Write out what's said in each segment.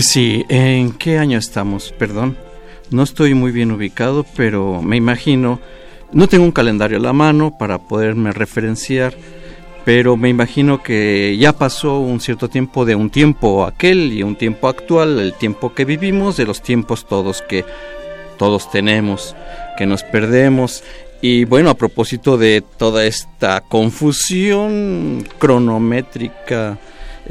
Sí, ¿en qué año estamos? Perdón. No estoy muy bien ubicado, pero me imagino, no tengo un calendario a la mano para poderme referenciar, pero me imagino que ya pasó un cierto tiempo de un tiempo aquel y un tiempo actual, el tiempo que vivimos, de los tiempos todos que todos tenemos, que nos perdemos. Y bueno, a propósito de toda esta confusión cronométrica,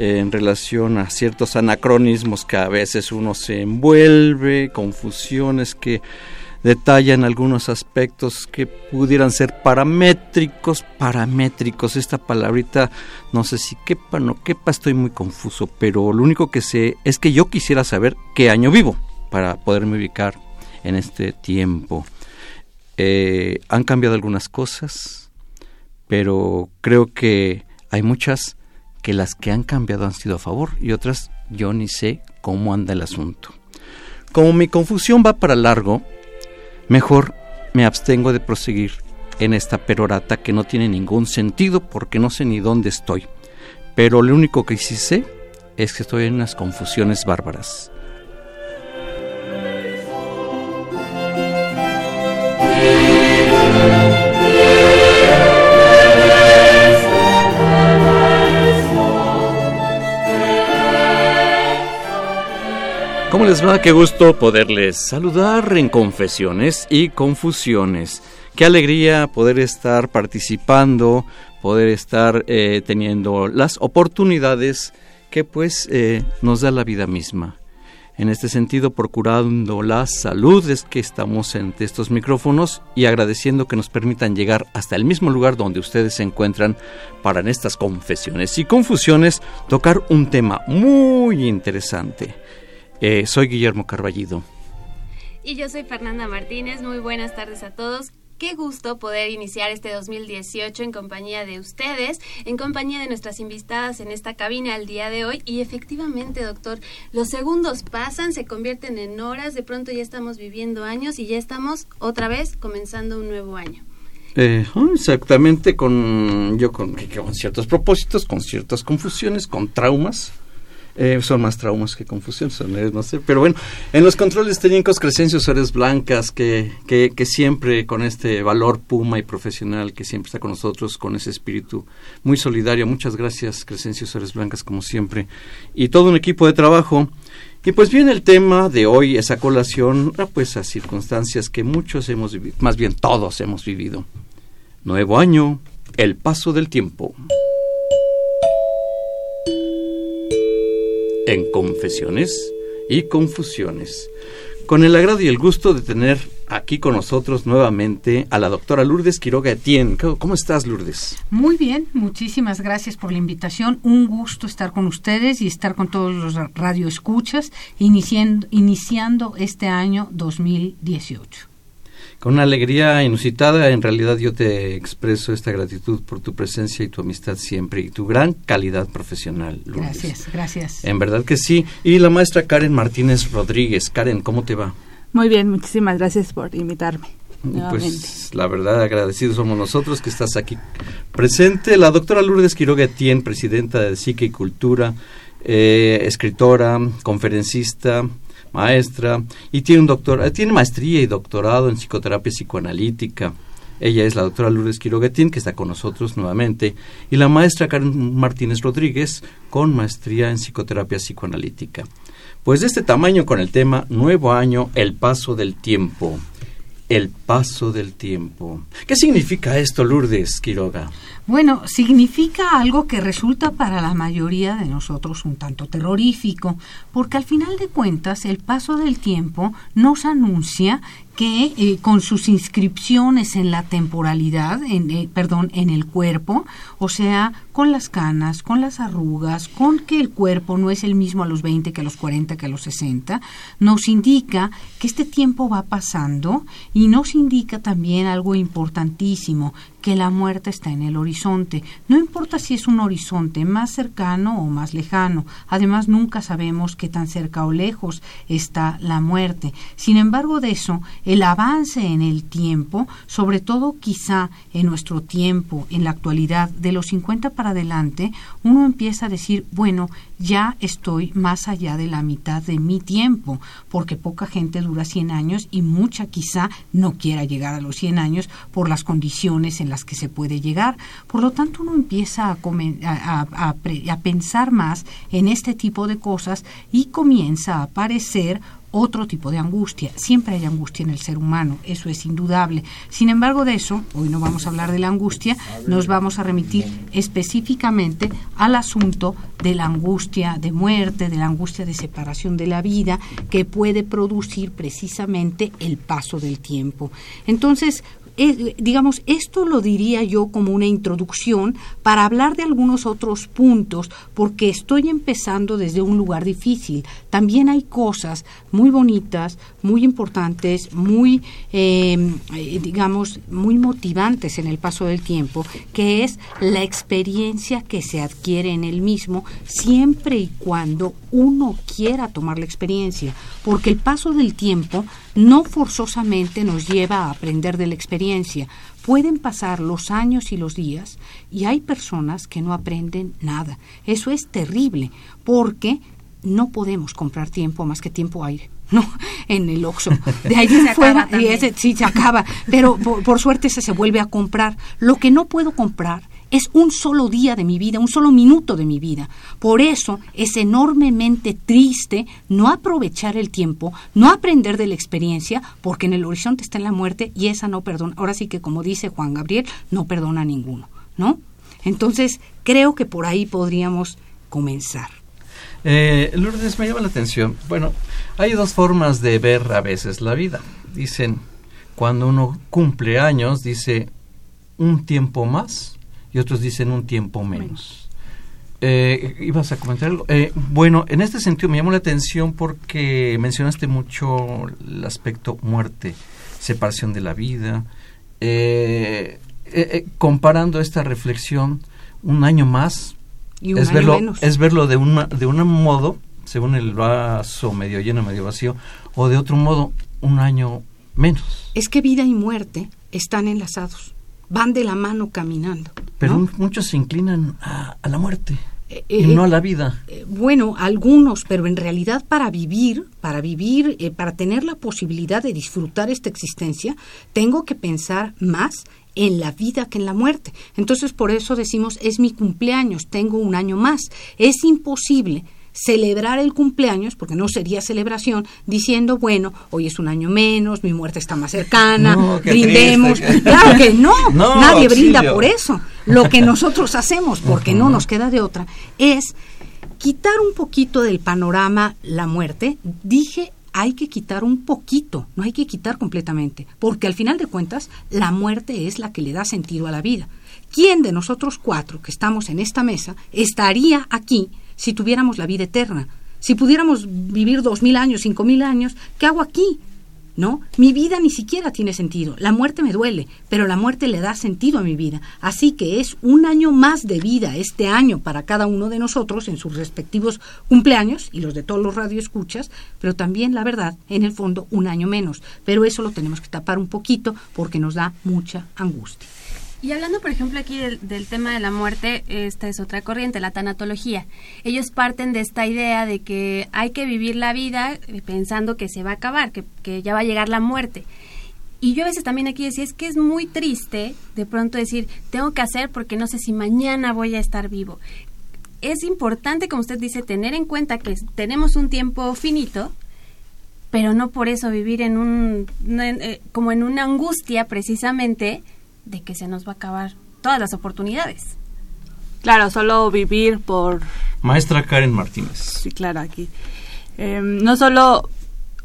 en relación a ciertos anacronismos que a veces uno se envuelve, confusiones que detallan algunos aspectos que pudieran ser paramétricos, paramétricos, esta palabrita no sé si quepa, no quepa, estoy muy confuso, pero lo único que sé es que yo quisiera saber qué año vivo para poderme ubicar en este tiempo. Eh, han cambiado algunas cosas, pero creo que hay muchas que las que han cambiado han sido a favor y otras yo ni sé cómo anda el asunto. Como mi confusión va para largo, mejor me abstengo de proseguir en esta perorata que no tiene ningún sentido porque no sé ni dónde estoy. Pero lo único que sí sé es que estoy en unas confusiones bárbaras. ¿Cómo les va? Qué gusto poderles saludar en Confesiones y Confusiones. Qué alegría poder estar participando, poder estar eh, teniendo las oportunidades que pues eh, nos da la vida misma. En este sentido, procurando la salud es que estamos ante estos micrófonos y agradeciendo que nos permitan llegar hasta el mismo lugar donde ustedes se encuentran para en estas confesiones y confusiones tocar un tema muy interesante eh, soy Guillermo Carballido. Y yo soy Fernanda Martínez. Muy buenas tardes a todos. Qué gusto poder iniciar este 2018 en compañía de ustedes, en compañía de nuestras invitadas en esta cabina el día de hoy. Y efectivamente, doctor, los segundos pasan, se convierten en horas, de pronto ya estamos viviendo años y ya estamos otra vez comenzando un nuevo año. Eh, exactamente, con yo con, con ciertos propósitos, con ciertas confusiones, con traumas, eh, son más traumas que confusión, eh, no sé. Pero bueno, en los controles técnicos Crescencio Suárez Blancas, que, que, siempre con este valor puma y profesional, que siempre está con nosotros, con ese espíritu muy solidario. Muchas gracias, Crescencio Suárez Blancas, como siempre. Y todo un equipo de trabajo. Y pues bien, el tema de hoy, esa colación, a pues a circunstancias que muchos hemos vivido, más bien todos hemos vivido. Nuevo año, el paso del tiempo. En Confesiones y Confusiones. Con el agrado y el gusto de tener aquí con nosotros nuevamente a la doctora Lourdes Quiroga Etienne. ¿Cómo estás, Lourdes? Muy bien, muchísimas gracias por la invitación. Un gusto estar con ustedes y estar con todos los radioescuchas iniciando, iniciando este año 2018 con una alegría inusitada. En realidad yo te expreso esta gratitud por tu presencia y tu amistad siempre y tu gran calidad profesional. Gracias, gracias. En verdad que sí. Y la maestra Karen Martínez Rodríguez. Karen, ¿cómo te va? Muy bien, muchísimas gracias por invitarme. Pues la verdad agradecidos somos nosotros que estás aquí presente. La doctora Lourdes Quiroga Etienne, presidenta de Psique y Cultura, eh, escritora, conferencista, maestra y tiene un doctor, eh, tiene maestría y doctorado en psicoterapia psicoanalítica. Ella es la doctora Lourdes Quiroguetín, que está con nosotros nuevamente, y la maestra Karen Martínez Rodríguez, con maestría en psicoterapia psicoanalítica. Pues de este tamaño con el tema Nuevo Año, el paso del tiempo. El paso del tiempo. ¿Qué significa esto, Lourdes Quiroga? Bueno, significa algo que resulta para la mayoría de nosotros un tanto terrorífico, porque al final de cuentas el paso del tiempo nos anuncia que eh, con sus inscripciones en la temporalidad, en, eh, perdón, en el cuerpo, o sea, con las canas, con las arrugas, con que el cuerpo no es el mismo a los 20 que a los 40 que a los 60, nos indica que este tiempo va pasando y nos indica también algo importantísimo, que la muerte está en el horizonte. No importa si es un horizonte más cercano o más lejano. Además, nunca sabemos qué tan cerca o lejos está la muerte. Sin embargo, de eso, el avance en el tiempo, sobre todo quizá en nuestro tiempo, en la actualidad, de los 50 para adelante, uno empieza a decir, bueno, ya estoy más allá de la mitad de mi tiempo, porque poca gente dura 100 años y mucha quizá no quiera llegar a los 100 años por las condiciones en las que se puede llegar. Por lo tanto, uno empieza a, a pensar más en este tipo de cosas y comienza a aparecer otro tipo de angustia. Siempre hay angustia en el ser humano, eso es indudable. Sin embargo, de eso, hoy no vamos a hablar de la angustia, nos vamos a remitir específicamente al asunto de la angustia de muerte, de la angustia de separación de la vida, que puede producir precisamente el paso del tiempo. Entonces, digamos, esto lo diría yo como una introducción para hablar de algunos otros puntos, porque estoy empezando desde un lugar difícil. También hay cosas muy bonitas, muy importantes, muy, eh, digamos, muy motivantes en el paso del tiempo, que es la experiencia que se adquiere en el mismo, siempre y cuando uno quiera tomar la experiencia, porque el paso del tiempo no forzosamente nos lleva a aprender de la experiencia. Pueden pasar los años y los días y hay personas que no aprenden nada. Eso es terrible porque no podemos comprar tiempo más que tiempo aire. No, en el Oxxo. De ahí en fuera, y ese, sí, se acaba. Pero por, por suerte ese se vuelve a comprar. Lo que no puedo comprar es un solo día de mi vida, un solo minuto de mi vida. Por eso es enormemente triste no aprovechar el tiempo, no aprender de la experiencia, porque en el horizonte está la muerte y esa no perdona. Ahora sí que como dice Juan Gabriel, no perdona a ninguno, ¿no? Entonces, creo que por ahí podríamos comenzar. Eh, Lourdes, me llama la atención. Bueno, hay dos formas de ver a veces la vida. Dicen, cuando uno cumple años, dice un tiempo más y otros dicen un tiempo menos. Eh, ¿Ibas a comentar algo? Eh, bueno, en este sentido me llamó la atención porque mencionaste mucho el aspecto muerte, separación de la vida. Eh, comparando esta reflexión, un año más es, verlo, es verlo de, una, de un modo, según el vaso medio lleno, medio vacío, o de otro modo, un año menos. Es que vida y muerte están enlazados van de la mano caminando. Pero muchos se inclinan a, la muerte. Eh, y no a la vida. Eh, bueno, algunos, pero en realidad para vivir, para vivir, eh, para tener la posibilidad de disfrutar esta existencia, tengo que pensar más en la vida que en la muerte. Entonces, por eso decimos, es mi cumpleaños, tengo un año más. Es imposible celebrar el cumpleaños, porque no sería celebración, diciendo, bueno, hoy es un año menos, mi muerte está más cercana, brindemos. Claro que no, nadie brinda por eso. Lo que nosotros hacemos, porque no nos queda de otra, es quitar un poquito del panorama la muerte. Dije hay que quitar un poquito, no hay que quitar completamente, porque al final de cuentas la muerte es la que le da sentido a la vida. ¿Quién de nosotros cuatro que estamos en esta mesa estaría aquí si tuviéramos la vida eterna. Si pudiéramos vivir dos mil años, cinco mil años, ¿qué hago aquí? ¿No? Mi vida ni siquiera tiene sentido. La muerte me duele, pero la muerte le da sentido a mi vida. Así que es un año más de vida este año para cada uno de nosotros en sus respectivos cumpleaños y los de todos los radioescuchas, pero también, la verdad, en el fondo, un año menos. Pero eso lo tenemos que tapar un poquito porque nos da mucha angustia. Y hablando, por ejemplo, aquí del, tema de la muerte, esta es otra corriente, la tanatología. Ellos parten de esta idea de que hay que vivir la vida eh, pensando que se va a acabar, que, que ya va a llegar la muerte. Y yo a veces también aquí decía, es que es muy triste de pronto decir, tengo que hacer porque no sé si mañana voy a estar vivo. Es importante, como usted dice, tener en cuenta que tenemos un tiempo finito, pero no por eso vivir en un, eh, como en una angustia precisamente de que se nos va a acabar todas las oportunidades. Claro, solo vivir por... Maestra Karen Martínez. Sí, claro, aquí. Em, no solo,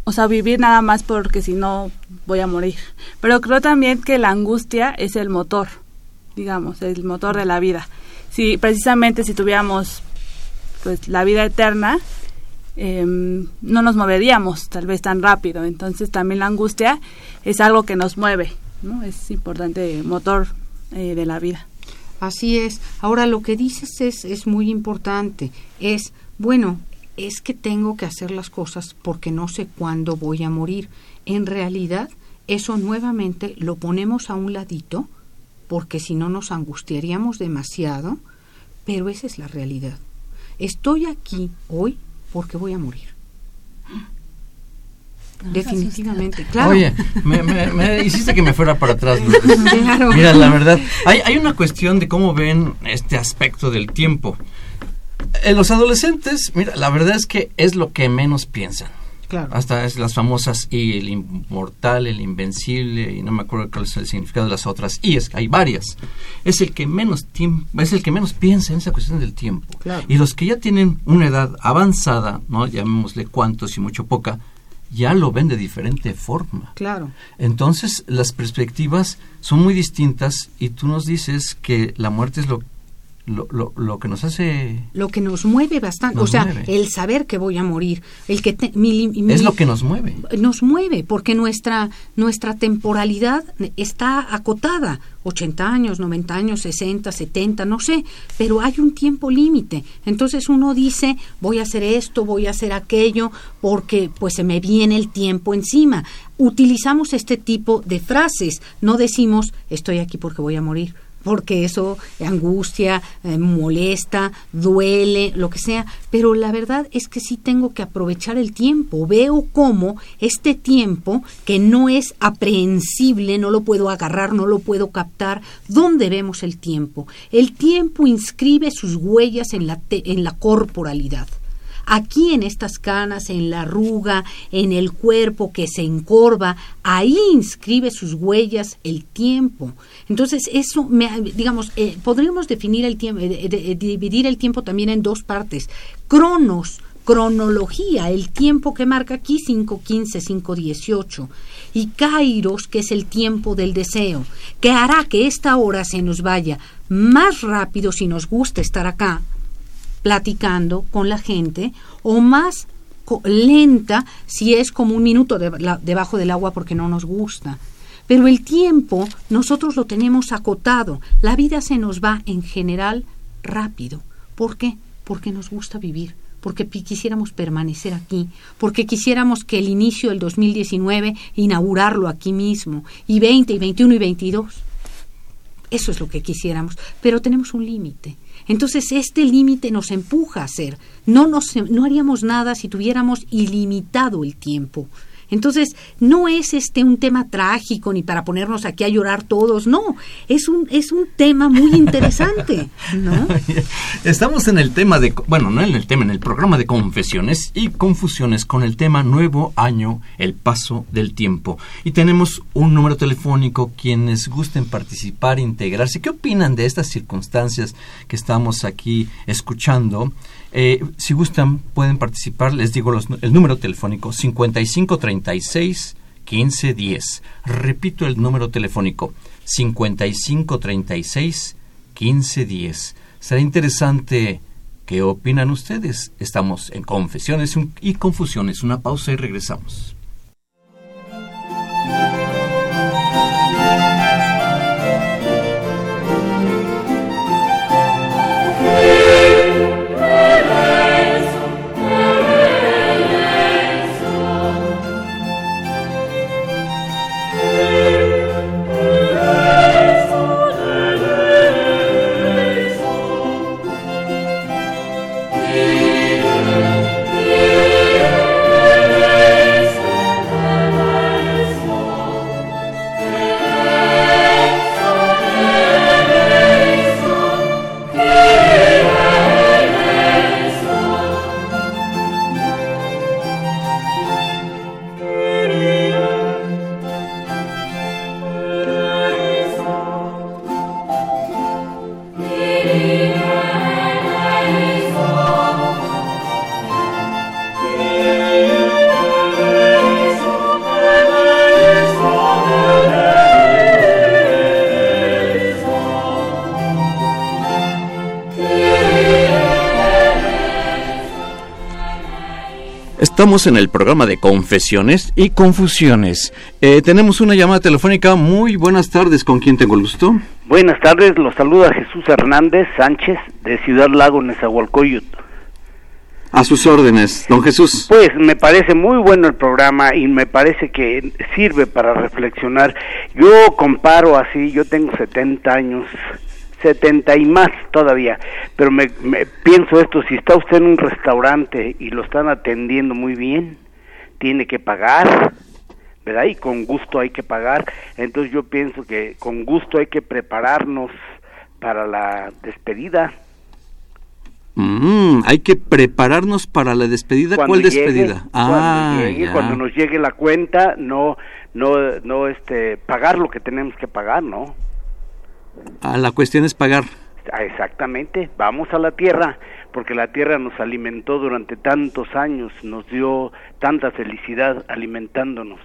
o sea, vivir nada más porque si no voy a morir. Pero creo también que la angustia es el motor, digamos, el motor de la vida. Si precisamente si tuviéramos pues la vida eterna, em, no nos moveríamos tal vez tan rápido. Entonces también la angustia es algo que nos mueve ¿no? Es importante motor eh, de la vida. Así es. Ahora lo que dices es, es muy importante. Es, bueno, es que tengo que hacer las cosas porque no sé cuándo voy a morir. En realidad, eso nuevamente lo ponemos a un ladito porque si no nos angustiaríamos demasiado, pero esa es la realidad. Estoy aquí hoy porque voy a morir. Definitivamente, claro. Oye, me, hiciste que me fuera para atrás. Mira, la verdad, hay, hay una cuestión de cómo ven este aspecto del tiempo. En eh, los adolescentes, mira, la verdad es que es lo que menos piensan. Claro. Hasta es las famosas y el inmortal, el invencible, y no me acuerdo cuál es el significado de las otras. Y es que hay varias. Es el que menos tiempo, es el que menos piensa en esa cuestión del tiempo. Y los que ya tienen una edad avanzada, no llamémosle cuantos y mucho poca, ya lo ven de diferente forma. Claro. Entonces, las perspectivas son muy distintas y tú nos dices que la muerte es lo lo, lo, lo, que nos hace... Lo que nos mueve bastante, o sea, el saber que voy a morir, el que... es lo que nos mueve. Nos mueve, porque nuestra, nuestra temporalidad está acotada, 80 años, 90 años, 60, 70, no sé, pero hay un tiempo límite. Entonces uno dice, voy a hacer esto, voy a hacer aquello, porque pues se me viene el tiempo encima. Utilizamos este tipo de frases, no decimos, estoy aquí porque voy a morir porque eso angustia, eh, molesta, duele, lo que sea, pero la verdad es que sí tengo que aprovechar el tiempo. Veo cómo este tiempo, que no es aprehensible, no lo puedo agarrar, no lo puedo captar, ¿dónde vemos el tiempo? El tiempo inscribe sus huellas en la, en la corporalidad aquí en estas canas, en la arruga, en el cuerpo que se encorva, ahí inscribe sus huellas el tiempo. Entonces, eso, me, digamos, eh, podríamos definir el tiempo, eh, dividir el tiempo también en dos partes. Cronos, cronología, el tiempo que marca aquí 5.15, 5.18, y Kairos, que es el tiempo del deseo, que hará que esta hora se nos vaya más rápido si nos gusta estar acá, platicando con la gente o más lenta si es como un minuto debajo del agua porque no nos gusta. Pero el tiempo nosotros lo tenemos acotado. La vida se nos va en general rápido. ¿Por qué? Porque nos gusta vivir, porque quisiéramos permanecer aquí, porque quisiéramos que el inicio del 2019 inaugurarlo aquí mismo, y 20, y 21 y 22. Eso es lo que quisiéramos, pero tenemos un límite. Entonces este límite nos empuja a hacer. No, nos, no haríamos nada si tuviéramos ilimitado el tiempo. Entonces, no es este un tema trágico ni para ponernos aquí a llorar todos, no, es un es un tema muy interesante, ¿no? Estamos en el tema de bueno, no en el tema, en el programa de confesiones y confusiones con el tema Nuevo Año, el paso del tiempo. Y tenemos un número telefónico quienes gusten participar, integrarse. ¿Qué opinan de estas circunstancias que estamos aquí escuchando? Eh, si gustan, pueden participar. Les digo el número telefónico 5536 1510. Repito el número telefónico 5536 1510. Será interesante qué opinan ustedes. Estamos en Confesiones y Confusiones. Una pausa y regresamos. Estamos en el programa de confesiones y confusiones. Eh, tenemos una llamada telefónica. Muy buenas tardes. ¿Con quién tengo el gusto? Buenas tardes. Los saluda Jesús Hernández Sánchez de Ciudad Lago, Nezahualcóyotl. A sus órdenes, don Jesús. Pues me parece muy bueno el programa y me parece que sirve para reflexionar. Yo comparo así, yo tengo 70 años, 70 y más todavía, pero me, me pienso esto, si está usted en un restaurante y lo están atendiendo muy bien, tiene que pagar, ¿verdad? Y con gusto hay que pagar. Entonces yo pienso que con gusto hay que prepararnos para la despedida Mm, hay que prepararnos para la despedida. ¿Cuál despedida? ah, cuando nos llegue la cuenta, no, no, no, este, pagar lo que tenemos que pagar, ¿no? Ah, la cuestión es pagar. Ah, exactamente. Vamos a la tierra, porque la tierra nos alimentó durante tantos años, nos dio tanta felicidad alimentándonos.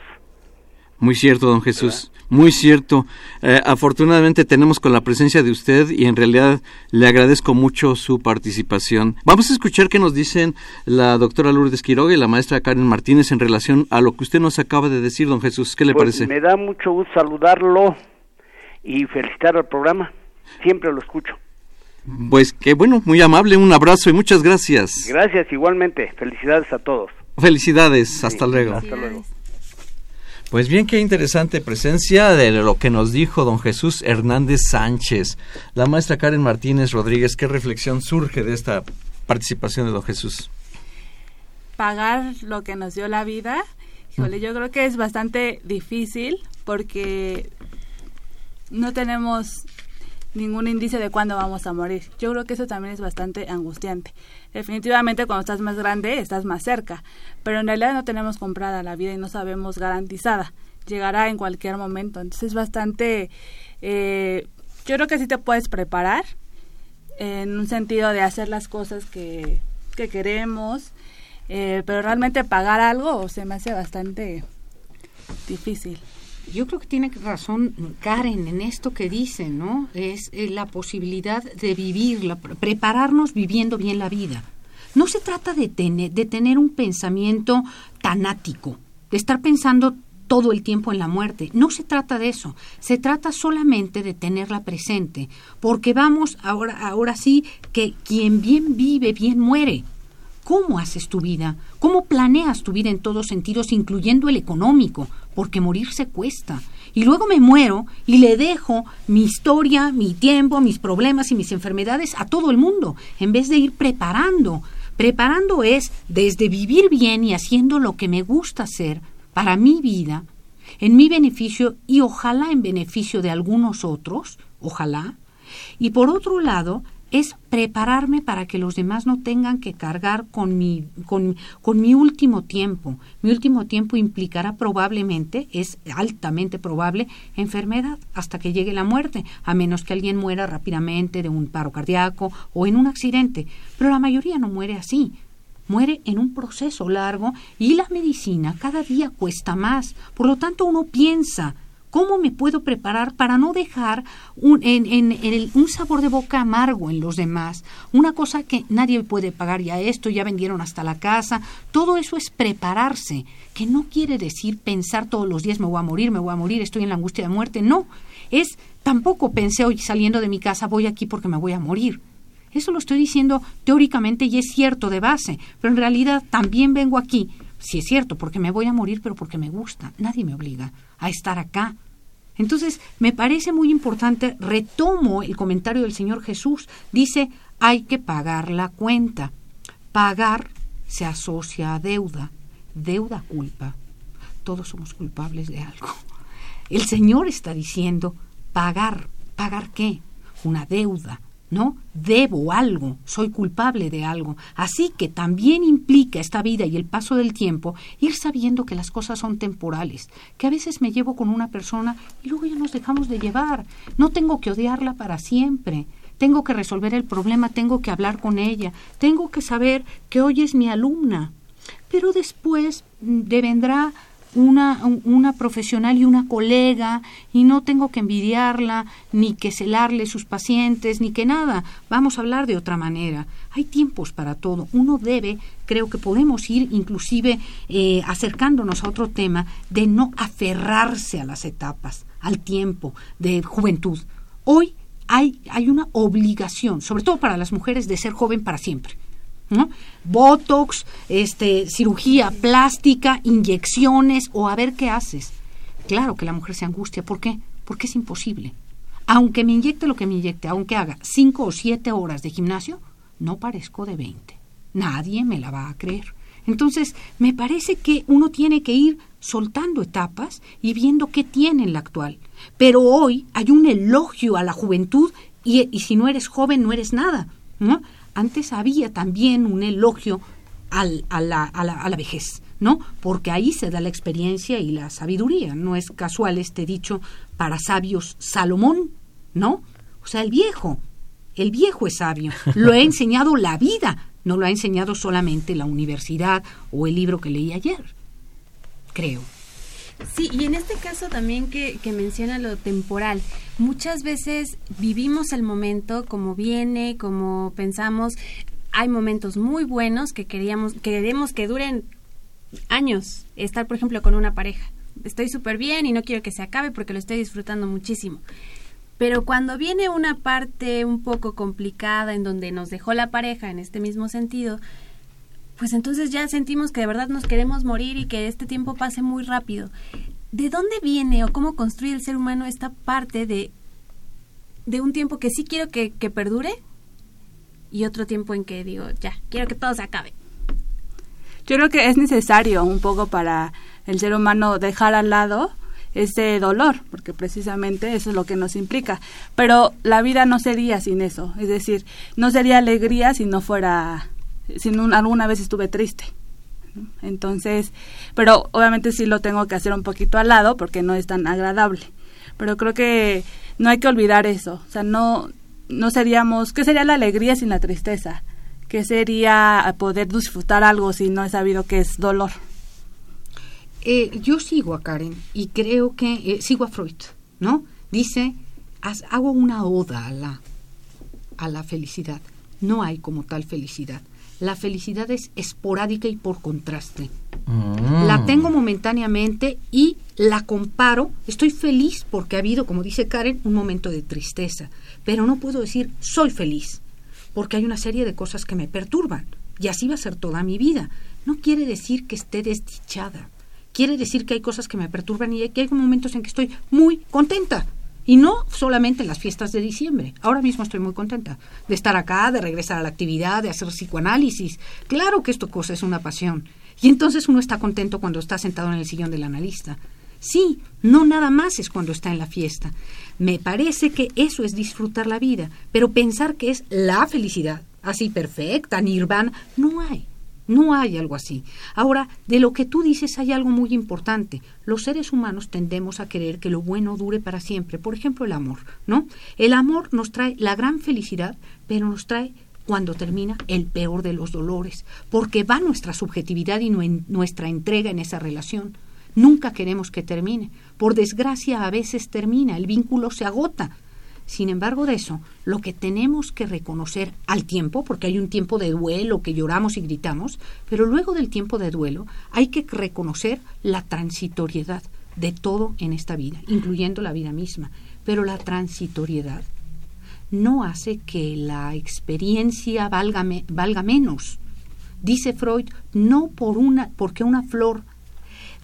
Muy cierto, don Jesús, muy cierto. Eh, afortunadamente tenemos con la presencia de usted y en realidad le agradezco mucho su participación. Vamos a escuchar qué nos dicen la doctora Lourdes Quiroga y la maestra Karen Martínez en relación a lo que usted nos acaba de decir, don Jesús. ¿Qué le Pues parece? Me da mucho gusto saludarlo y felicitar al programa. Siempre lo escucho. Pues qué bueno, muy amable, un abrazo y muchas gracias. Gracias igualmente. Felicidades a todos. Felicidades, hasta luego. Hasta luego. Pues bien, qué interesante presencia de lo que nos dijo don Jesús Hernández Sánchez. La maestra Karen Martínez Rodríguez, ¿qué reflexión surge de esta participación de don Jesús? Pagar lo que nos dio la vida, híjole, yo creo que es bastante difícil porque no tenemos ningún indicio de cuándo vamos a morir. Yo creo que eso también es bastante angustiante. Definitivamente cuando estás más grande estás más cerca, pero en realidad no tenemos comprada la vida y no sabemos garantizada. Llegará en cualquier momento. Entonces es bastante... Eh, yo creo que sí te puedes preparar en un sentido de hacer las cosas que, que queremos, eh, pero realmente pagar algo se me hace bastante difícil. Yo creo que tiene razón Karen en esto que dice, ¿no? Es eh, la posibilidad de vivir, la, prepararnos viviendo bien la vida. No se trata de tener, de tener un pensamiento tanático, de estar pensando todo el tiempo en la muerte. No se trata de eso. Se trata solamente de tenerla presente, porque vamos ahora, ahora sí que quien bien vive, bien muere. ¿Cómo haces tu vida? ¿Cómo planeas tu vida en todos sentidos, incluyendo el económico? Porque morirse cuesta. Y luego me muero y le dejo mi historia, mi tiempo, mis problemas y mis enfermedades a todo el mundo, en vez de ir preparando. Preparando es desde vivir bien y haciendo lo que me gusta hacer para mi vida, en mi beneficio y ojalá en beneficio de algunos otros, ojalá. Y por otro lado, es prepararme para que los demás no tengan que cargar con mi, con, con, mi último tiempo. Mi último tiempo implicará probablemente, es altamente probable, enfermedad hasta que llegue la muerte, a menos que alguien muera rápidamente de un paro cardíaco o en un accidente. Pero la mayoría no muere así. Muere en un proceso largo y la medicina cada día cuesta más. Por lo tanto, uno piensa, ¿Cómo me puedo preparar para no dejar un, en, en, el, un sabor de boca amargo en los demás? Una cosa que nadie puede pagar ya esto, ya vendieron hasta la casa. Todo eso es prepararse, que no quiere decir pensar todos los días me voy a morir, me voy a morir, estoy en la angustia de muerte. No, es tampoco pensé hoy saliendo de mi casa voy aquí porque me voy a morir. Eso lo estoy diciendo teóricamente y es cierto de base, pero en realidad también vengo aquí sí es cierto, porque me voy a morir, pero porque me gusta. Nadie me obliga a estar acá. Entonces, me parece muy importante, retomo el comentario del Señor Jesús, dice, hay que pagar la cuenta. Pagar se asocia a deuda, deuda culpa. Todos somos culpables de algo. El Señor está diciendo, pagar, ¿pagar qué? Una deuda, ¿no? Debo algo, soy culpable de algo. Así que también implica esta vida y el paso del tiempo ir sabiendo que las cosas son temporales, que a veces me llevo con una persona y luego ya nos dejamos de llevar. No tengo que odiarla para siempre. Tengo que resolver el problema, tengo que hablar con ella, tengo que saber que hoy es mi alumna. Pero después devendrá una, una profesional y una colega y no tengo que envidiarla, ni que celarle sus pacientes, ni que nada. Vamos a hablar de otra manera. Hay tiempos para todo. Uno debe, creo que podemos ir inclusive eh, acercándonos a otro tema de no aferrarse a las etapas, al tiempo de juventud. Hoy hay, hay una obligación, sobre todo para las mujeres, de ser joven para siempre. ¿No? Botox, este, cirugía plástica, inyecciones o a ver qué haces. Claro que la mujer se angustia. ¿Por qué? Porque es imposible. Aunque me inyecte lo que me inyecte, aunque haga cinco o siete horas de gimnasio, no parezco de 20. Nadie me la va a creer. Entonces, me parece que uno tiene que ir soltando etapas y viendo qué tiene en la actual. Pero hoy hay un elogio a la juventud y, y si no eres joven no eres nada. ¿no? Antes había también un elogio al, a, la, a, la, a, la, vejez, ¿no? Porque ahí se da la experiencia y la sabiduría. No es casual este dicho para sabios Salomón, ¿no? O sea, el viejo, el viejo es sabio. Lo ha enseñado la vida, no lo ha enseñado solamente la universidad o el libro que leí ayer, creo. Sí, y en este caso también que, menciona lo temporal, muchas veces vivimos el momento como viene, como pensamos, hay momentos muy buenos que queríamos, queremos que duren años, estar por ejemplo con una pareja. Estoy súper bien y no quiero que se acabe porque lo estoy disfrutando muchísimo. Pero cuando viene una parte un poco complicada en donde nos dejó la pareja en este mismo sentido, pues entonces ya sentimos que de verdad nos queremos morir y que este tiempo pase muy rápido. ¿De dónde viene o cómo construye el ser humano esta parte de, de un tiempo que sí quiero que, que perdure y otro tiempo en que digo, ya, quiero que todo se acabe? Yo creo que es necesario un poco para el ser humano dejar al lado ese dolor, porque precisamente eso es lo que nos implica. Pero la vida no sería sin eso, es decir, no sería alegría si no fuera si alguna vez estuve triste. Entonces, pero obviamente sí lo tengo que hacer un poquito al lado porque no es tan agradable. Pero creo que no hay que olvidar eso. O sea, no, no seríamos, ¿qué sería la alegría sin la tristeza? ¿Qué sería poder disfrutar algo si no he sabido que es dolor? Eh, yo sigo a Karen y creo que eh, sigo a Freud, ¿no? Dice, hago una oda a la, a la felicidad. No hay como tal felicidad la felicidad es esporádica y por contraste. Mm. La tengo momentáneamente y la comparo. Estoy feliz porque ha habido, como dice Karen, un momento de tristeza. Pero no puedo decir soy feliz porque hay una serie de cosas que me perturban. Y así va a ser toda mi vida. No quiere decir que esté desdichada. Quiere decir que hay cosas que me perturban y que hay momentos en que estoy muy contenta. Y no solamente en las fiestas de diciembre. Ahora mismo estoy muy contenta de estar acá, de regresar a la actividad, de hacer psicoanálisis. Claro que esto cosa es una pasión. Y entonces uno está contento cuando está sentado en el sillón del analista. Sí, no nada más es cuando está en la fiesta. Me parece que eso es disfrutar la vida, pero pensar que es la felicidad, así perfecta, nirvana, no hay. No hay algo así. Ahora, de lo que tú dices hay algo muy importante. Los seres humanos tendemos a querer que lo bueno dure para siempre. Por ejemplo, el amor, ¿no? El amor nos trae la gran felicidad, pero nos trae cuando termina el peor de los dolores, porque va nuestra subjetividad y nuestra entrega en esa relación. Nunca queremos que termine. Por desgracia, a veces termina, el vínculo se agota. Sin embargo de eso, lo que tenemos que reconocer al tiempo, porque hay un tiempo de duelo que lloramos y gritamos, pero luego del tiempo de duelo hay que reconocer la transitoriedad de todo en esta vida, incluyendo la vida misma. Pero la transitoriedad no hace que la experiencia valga, valga menos. Dice Freud, no por una, porque una flor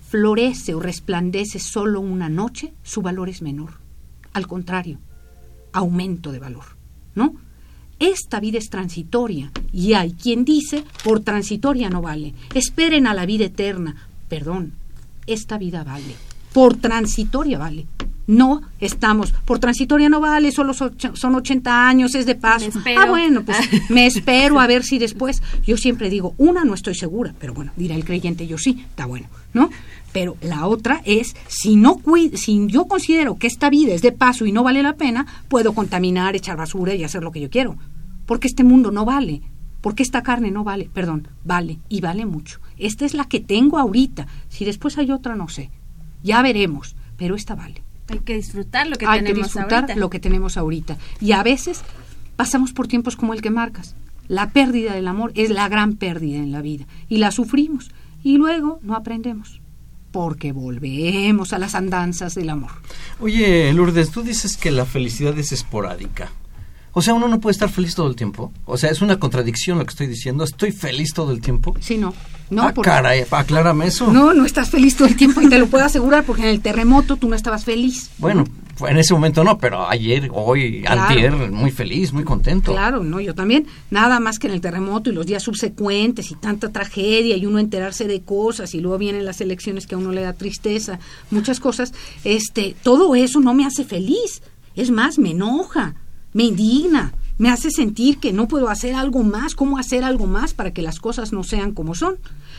florece o resplandece solo una noche, su valor es menor. Al contrario, aumento de valor, ¿no? Esta vida es transitoria y hay quien dice, por transitoria no vale, esperen a la vida eterna. Perdón, esta vida vale, por transitoria vale. No estamos, por transitoria no vale, solo son 80 años, es de paso. Ah, bueno, pues me espero a ver si después. Yo siempre digo, una no estoy segura, pero bueno, dirá el creyente, yo sí, está bueno, ¿no? Pero la otra es, si, no si yo considero que esta vida es de paso y no vale la pena, puedo contaminar, echar basura y hacer lo que yo quiero. Porque este mundo no vale, porque esta carne no vale, perdón, vale y vale mucho. esta es la que tengo ahorita. Si después hay otra, no sé. Ya veremos, pero esta vale. Hay que disfrutar lo que hay que tenemos disfrutar ahorita. lo que tenemos ahorita. Y a veces pasamos por tiempos como el que marcas. La pérdida del amor es la gran pérdida en la vida y la sufrimos y luego no aprendemos porque volvemos a las andanzas del amor. Oye, Lourdes, tú dices que la felicidad es esporádica. O sea, uno no puede estar feliz todo el tiempo. O sea, es una contradicción lo que estoy diciendo. ¿Estoy feliz todo el tiempo? Sí, no. No, ah, porque- caray, aclárame eso. No, no estás feliz todo el tiempo y te lo puedo asegurar porque en el terremoto tú no estabas feliz. Bueno, en ese momento no, pero ayer, hoy, Claro. antier, muy feliz, muy contento. Claro, no, yo también. Nada más que en el terremoto y los días subsecuentes y tanta tragedia y uno enterarse de cosas y luego vienen las elecciones que a uno le da tristeza, muchas cosas. Este, todo eso no me hace feliz. Es más, me enoja, me indigna, me hace sentir que no puedo hacer algo más, cómo hacer algo más para que las cosas no sean como son.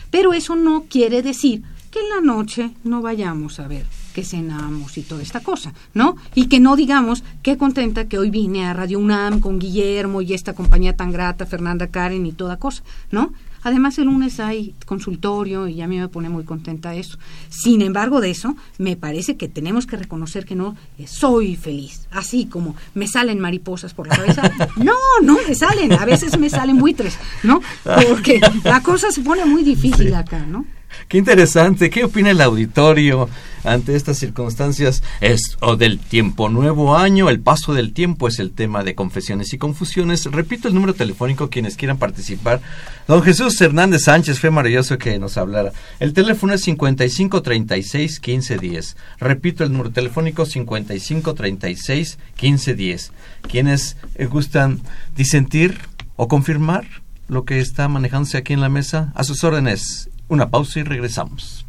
Pero eso no quiere decir que en la noche no vayamos a ver que cenamos y toda esta cosa, ¿no? Y que no digamos qué contenta que hoy vine a Radio UNAM con Guillermo y esta compañía tan grata, Fernanda Karen y toda cosa, ¿no? Además el lunes hay consultorio y a mí me pone muy contenta eso. Sin embargo de eso, me parece que tenemos que reconocer que no eh, soy feliz, así como me salen mariposas por la cabeza. No, no me salen, a veces me salen buitres, ¿no? Porque la cosa se pone muy difícil acá, ¿no? Qué interesante. ¿Qué opina el auditorio ante estas circunstancias? Es o del tiempo nuevo año, el paso del tiempo es el tema de confesiones y confusiones. Repito el número telefónico quienes quieran participar. Don Jesús Hernández Sánchez fue maravilloso que nos hablara. El teléfono es 5536 1510. Repito el número telefónico 5536 1510. Quienes eh, gustan disentir o confirmar lo que está manejándose aquí en la mesa, a sus órdenes. Una pausa y regresamos.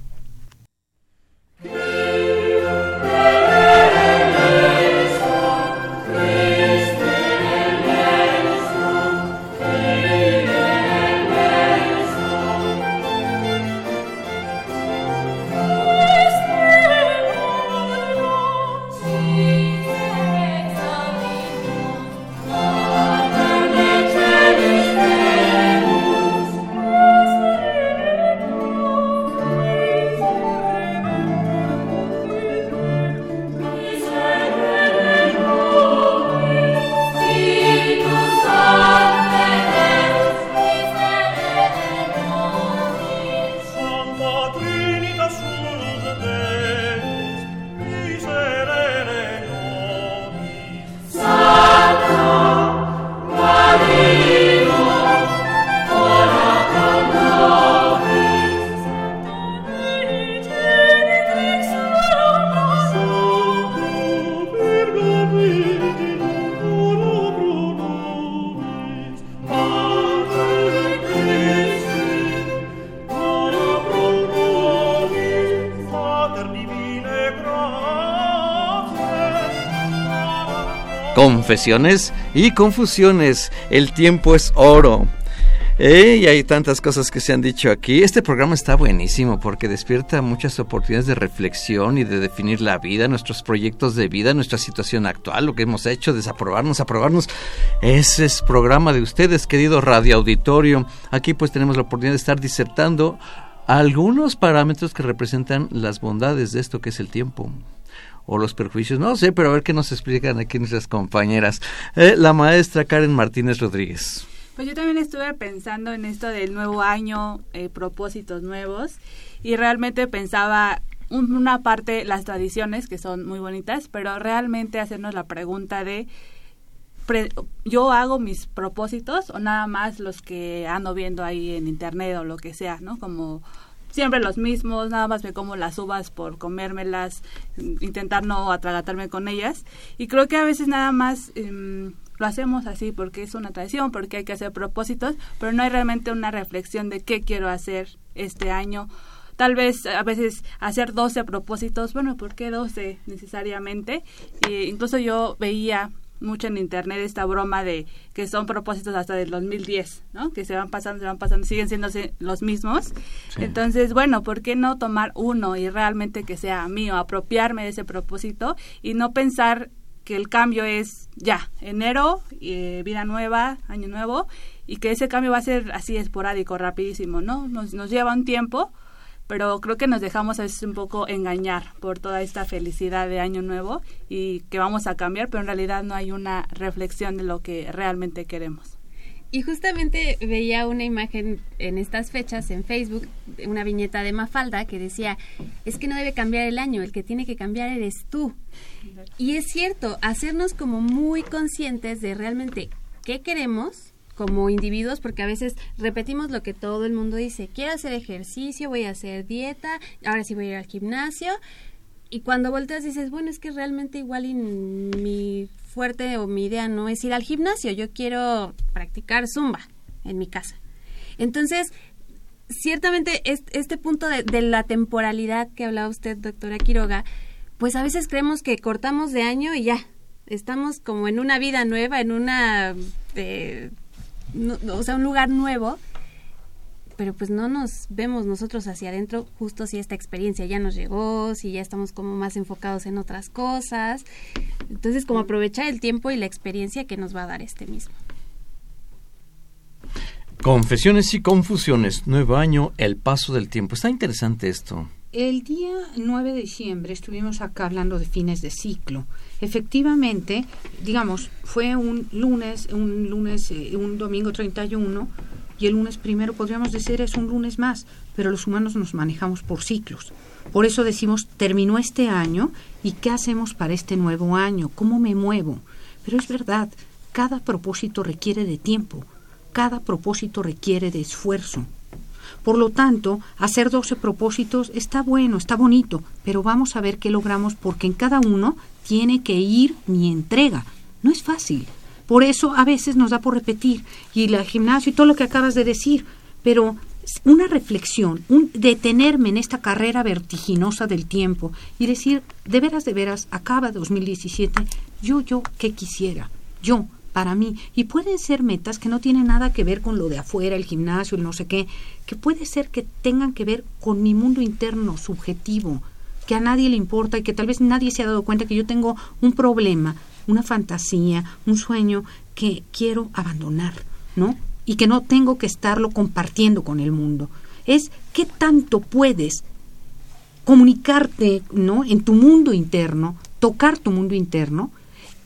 Confesiones y confusiones. El tiempo es oro. Y hay tantas cosas que se han dicho aquí. Este programa está buenísimo porque despierta muchas oportunidades de reflexión y de definir la vida, nuestros proyectos de vida, nuestra situación actual, lo que hemos hecho, desaprobarnos, aprobarnos. Ese es programa de ustedes, querido Radio Auditorio. Aquí pues tenemos la oportunidad de estar disertando algunos parámetros que representan las bondades de esto que es el tiempo o los perjuicios, no sé, pero a ver qué nos explican aquí nuestras compañeras. Eh, la maestra Karen Martínez Rodríguez. Pues yo también estuve pensando en esto del nuevo año, eh, propósitos nuevos, y realmente pensaba un- una parte las tradiciones que son muy bonitas, pero realmente hacernos la pregunta de pre- yo hago mis propósitos o nada más los que ando viendo ahí en internet o lo que sea, ¿no? Como siempre los mismos, nada más me como las uvas por comérmelas, intentar no atragatarme con ellas. Y creo que a veces nada más em, lo hacemos así porque es una tradición, porque hay que hacer propósitos, pero no hay realmente una reflexión de qué quiero hacer este año. Tal vez a veces hacer 12 propósitos, bueno, ¿por qué 12 necesariamente? Y incluso yo veía mucho en internet esta broma de que son propósitos hasta del 2010, ¿no? Que se van pasando, se van pasando, siguen siendo los mismos. Sí. Entonces, bueno, ¿por qué no tomar uno y realmente que sea mío, apropiarme de ese propósito y no pensar que el cambio es ya, enero, eh, vida nueva, año nuevo, y que ese cambio va a ser así esporádico, rapidísimo, ¿no? Nos, nos lleva un tiempo, pero creo que nos dejamos a un poco engañar por toda esta felicidad de año nuevo y que vamos a cambiar, pero en realidad no hay una reflexión de lo que realmente queremos. Y justamente veía una imagen en estas fechas en Facebook, una viñeta de Mafalda que decía, es que no debe cambiar el año, el que tiene que cambiar eres tú. Y es cierto, hacernos como muy conscientes de realmente qué queremos como individuos, porque a veces repetimos lo que todo el mundo dice, quiero hacer ejercicio, voy a hacer dieta, ahora sí voy a ir al gimnasio, y cuando volteas dices, bueno, es que realmente igual mi fuerte o mi idea no es ir al gimnasio, yo quiero practicar zumba en mi casa. Entonces, ciertamente este punto de, de la temporalidad que hablaba usted, doctora Quiroga, pues a veces creemos que cortamos de año y ya, estamos como en una vida nueva, en una, eh, o sea, un lugar nuevo, pero pues no nos vemos nosotros hacia adentro justo si esta experiencia ya nos llegó, si ya estamos como más enfocados en otras cosas. Entonces, como aprovechar el tiempo y la experiencia que nos va a dar este mismo. Confesiones y confusiones. Nuevo año, el paso del tiempo. Está interesante esto. El día 9 de diciembre estuvimos acá hablando de fines de ciclo. Efectivamente, digamos, fue un lunes, un lunes, eh, un domingo 31 y el lunes primero podríamos decir es un lunes más, pero los humanos nos manejamos por ciclos. Por eso decimos, terminó este año y ¿qué hacemos para este nuevo año? ¿Cómo me muevo? Pero es verdad, cada propósito requiere de tiempo, cada propósito requiere de esfuerzo. Por lo tanto, hacer 12 propósitos está bueno, está bonito, pero vamos a ver qué logramos porque en cada uno tiene que ir mi entrega. No es fácil. Por eso a veces nos da por repetir y el gimnasio y todo lo que acabas de decir, pero una reflexión, un detenerme en esta carrera vertiginosa del tiempo y decir, de veras, de veras, acaba 2017, yo, yo, ¿qué quisiera? Yo, para mí. Y pueden ser metas que no tienen nada que ver con lo de afuera, el gimnasio, el no sé qué, que puede ser que tengan que ver con mi mundo interno, subjetivo, que a nadie le importa y que tal vez nadie se ha dado cuenta que yo tengo un problema, una fantasía, un sueño que quiero abandonar, ¿no? Y que no tengo que estarlo compartiendo con el mundo. Es qué tanto puedes comunicarte, ¿no? En tu mundo interno, tocar tu mundo interno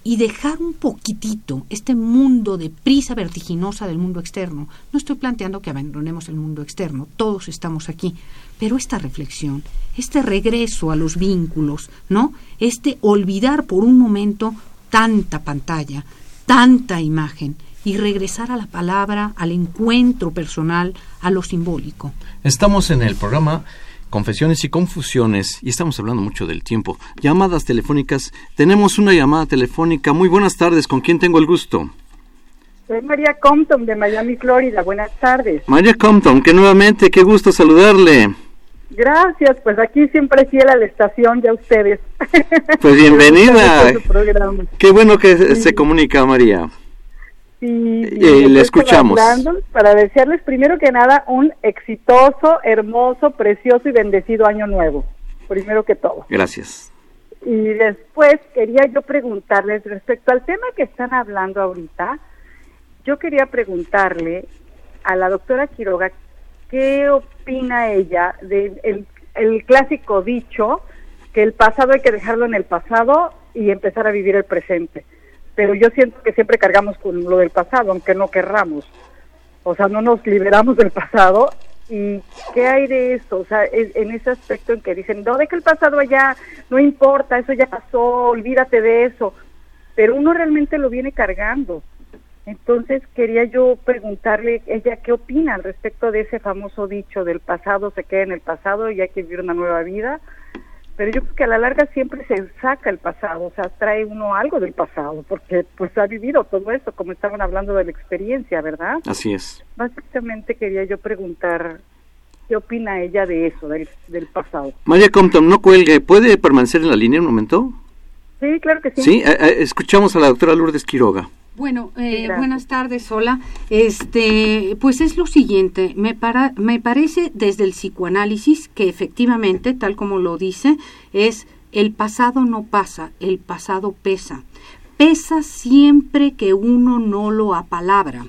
y dejar un poquitito este mundo de prisa vertiginosa del mundo externo. No estoy planteando que abandonemos el mundo externo, todos estamos aquí, pero esta reflexión, este regreso a los vínculos, ¿no? Este olvidar por un momento tanta pantalla, tanta imagen y regresar a la palabra, al encuentro personal, a lo simbólico. Estamos en el programa Confesiones y Confusiones y estamos hablando mucho del tiempo. Llamadas telefónicas. Tenemos una llamada telefónica. Muy buenas tardes. ¿Con quién tengo el gusto? Soy María Compton de Miami, Florida. Buenas tardes. María Compton, que nuevamente, qué gusto saludarle. Gracias, pues aquí siempre fiel a la estación ya ustedes. Pues bienvenida. Qué bueno que se comunica, María. Sí, Eh, y le escuchamos. Para desearles primero que nada un exitoso, hermoso, precioso y bendecido año nuevo. Primero que todo. Gracias. Y después quería yo preguntarles respecto al tema que están hablando ahorita, yo quería preguntarle a la doctora Quiroga qué opina ella del el, el clásico dicho que el pasado hay que dejarlo en el pasado y empezar a vivir el presente. Pero yo siento que siempre cargamos con lo del pasado, aunque no querramos. O sea, no nos liberamos del pasado. ¿Y qué hay de eso? O sea, en, ese aspecto en que dicen, no, de que el pasado ya no importa, eso ya pasó, olvídate de eso. Pero uno realmente lo viene cargando. Entonces quería yo preguntarle ella qué opina al respecto de ese famoso dicho del pasado se queda en el pasado y hay que vivir una nueva vida. Pero yo creo que a la larga siempre se saca el pasado, o sea, trae uno algo del pasado, porque pues ha vivido todo esto, como estaban hablando de la experiencia, ¿verdad? Así es. Básicamente quería yo preguntar qué opina ella de eso, del, del pasado. María Compton, no cuelgue. ¿Puede permanecer en la línea un momento? Sí, claro que sí. Sí, eh, eh, escuchamos a la doctora Lourdes Quiroga. Bueno, eh, buenas tardes, hola. Este, pues es lo siguiente, me, para, me parece desde el psicoanálisis que efectivamente, tal como lo dice, es el pasado no pasa, el pasado pesa. Pesa siempre que uno no lo apalabra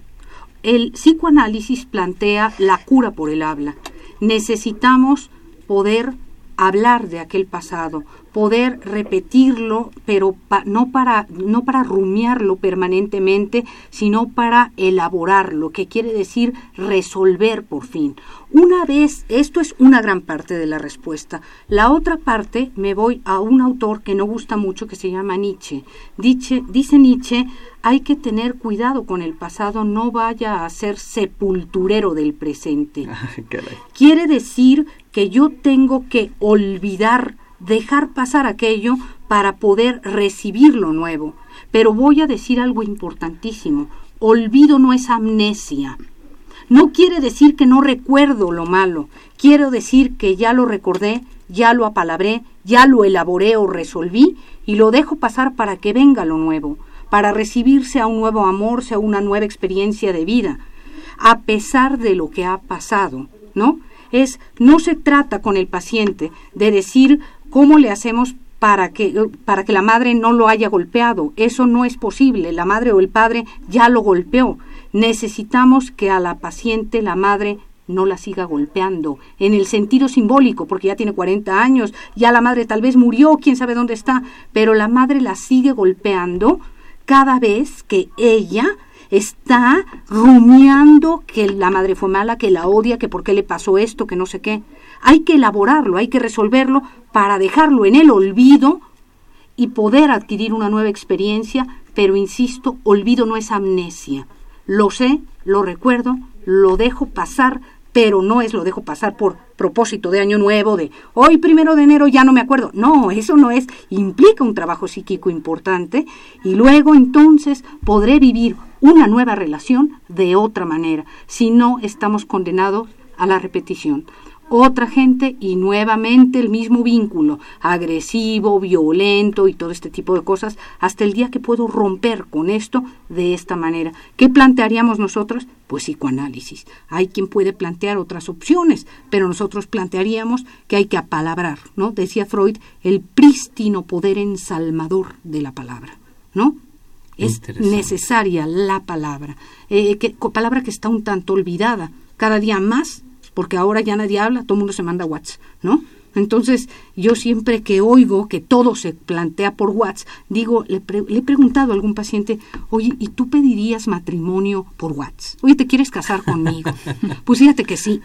el psicoanálisis plantea la cura por el habla. Necesitamos poder hablar de aquel pasado, poder repetirlo, pero no, para, no para rumiarlo permanentemente, sino para elaborarlo, que quiere decir resolver por fin. Una vez, esto es una gran parte de la respuesta. La otra parte me voy a un autor que no gusta mucho, que se llama Nietzsche. Dice, dice Nietzsche, hay que tener cuidado con el pasado, no vaya a ser sepulturero del presente. Quiere decir que yo tengo que olvidar, dejar pasar aquello para poder recibir lo nuevo. Pero voy a decir algo importantísimo. Olvido no es amnesia. No quiere decir que no recuerdo lo malo. Quiero decir que ya lo recordé, ya lo apalabré, ya lo elaboré o resolví y lo dejo pasar para que venga lo nuevo, para recibirse a un nuevo amor, sea una nueva experiencia de vida, a pesar de lo que ha pasado, ¿no? es no se trata con el paciente de decir cómo le hacemos para que, para que la madre no lo haya golpeado. Eso no es posible. La madre o el padre ya lo golpeó. Necesitamos que a la paciente la madre no la siga golpeando, en el sentido simbólico, porque ya tiene 40 años, ya la madre tal vez murió, quién sabe dónde está, pero la madre la sigue golpeando cada vez que ella está rumiando que la madre fue mala, que la odia, que por qué le pasó esto, que no sé qué. Hay que elaborarlo, hay que resolverlo para dejarlo en el olvido y poder adquirir una nueva experiencia, pero insisto, olvido no es amnesia. Lo sé, lo recuerdo, lo dejo pasar, pero no es lo dejo pasar por propósito de año nuevo, de hoy primero de enero ya no me acuerdo. No, eso no es, implica un trabajo psíquico importante y luego entonces podré vivir una nueva relación de otra manera, si no estamos condenados a la repetición otra gente y nuevamente el mismo vínculo, agresivo, violento y todo este tipo de cosas, hasta el día que puedo romper con esto de esta manera. ¿Qué plantearíamos nosotros? Pues psicoanálisis. Hay quien puede plantear otras opciones, pero nosotros plantearíamos que hay que apalabrar, ¿no? Decía Freud, el prístino poder ensalmador de la palabra, ¿no? Es necesaria la palabra, eh, que, palabra que está un tanto olvidada, cada día más porque ahora ya nadie habla, todo el mundo se manda WhatsApp, ¿no? Entonces, yo siempre que oigo que todo se plantea por WhatsApp, digo, le, he preguntado a algún paciente, oye, ¿y tú pedirías matrimonio por WhatsApp? Oye, ¿te quieres casar conmigo? pues fíjate que sí.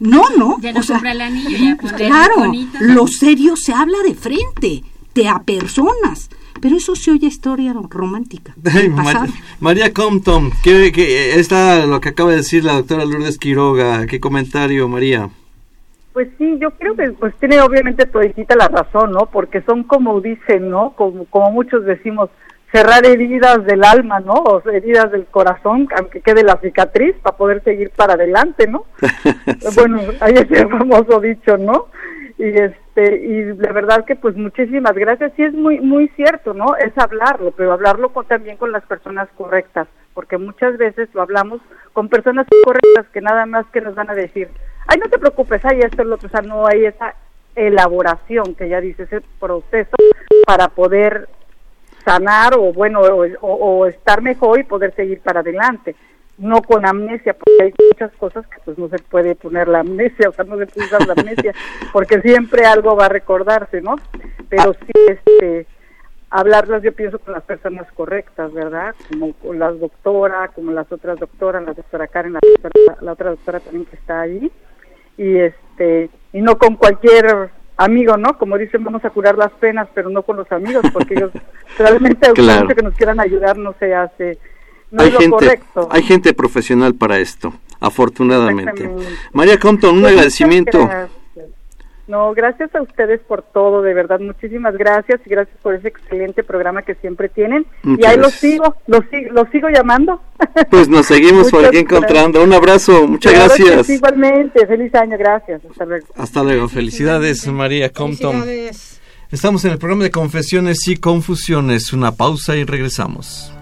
No, no. Ya no compra el anillo, ya Claro, lo serio se habla de frente, te apersonas pero eso se oye historia romántica. María, Compton, ¿qué, está lo que acaba de decir la doctora Lourdes Quiroga? ¿Qué comentario, María? Pues sí, yo creo que pues tiene obviamente toditita la razón, ¿no? Porque son como dicen, ¿no? Como, como muchos decimos, cerrar heridas del alma, ¿no? O heridas del corazón, aunque quede la cicatriz para poder seguir para adelante, ¿no? Bueno, ahí es el famoso dicho, ¿no? Y este y la verdad que pues muchísimas gracias. Sí es muy muy cierto no es hablarlo pero hablarlo con, también con las personas correctas porque muchas veces lo hablamos con personas correctas que nada más que nos van a decir ay no te preocupes hay esto lo otro o sea no hay esa elaboración que ya dice ese proceso para poder sanar o bueno o estar mejor y poder seguir para adelante no con amnesia, porque hay muchas cosas que pues no se puede poner la amnesia, o sea, no se puede usar la amnesia, porque siempre algo va a recordarse, ¿no? Pero sí, este, hablarlas yo pienso con las personas correctas, ¿verdad? Como con la doctora, como las otras doctoras, la doctora Karen, la, la otra doctora también que está ahí, y este, y no con cualquier amigo, ¿no? Como dicen, vamos a curar las penas, pero no con los amigos, porque ellos realmente claro. que nos quieran ayudar no se hace hay gente, Hay gente profesional para esto, afortunadamente. María Compton, un pues agradecimiento. No, gracias a ustedes por todo, de verdad, muchísimas gracias y gracias por ese excelente programa que siempre tienen. y ahí los sigo, los, sigo llamando. Pues nos seguimos por aquí encontrando. Un abrazo, muchas gracias. igualmente, feliz año, gracias. Hasta luego. Hasta luego, felicidades María Compton. Estamos en el programa de Confesiones y Confusiones. Una pausa y regresamos.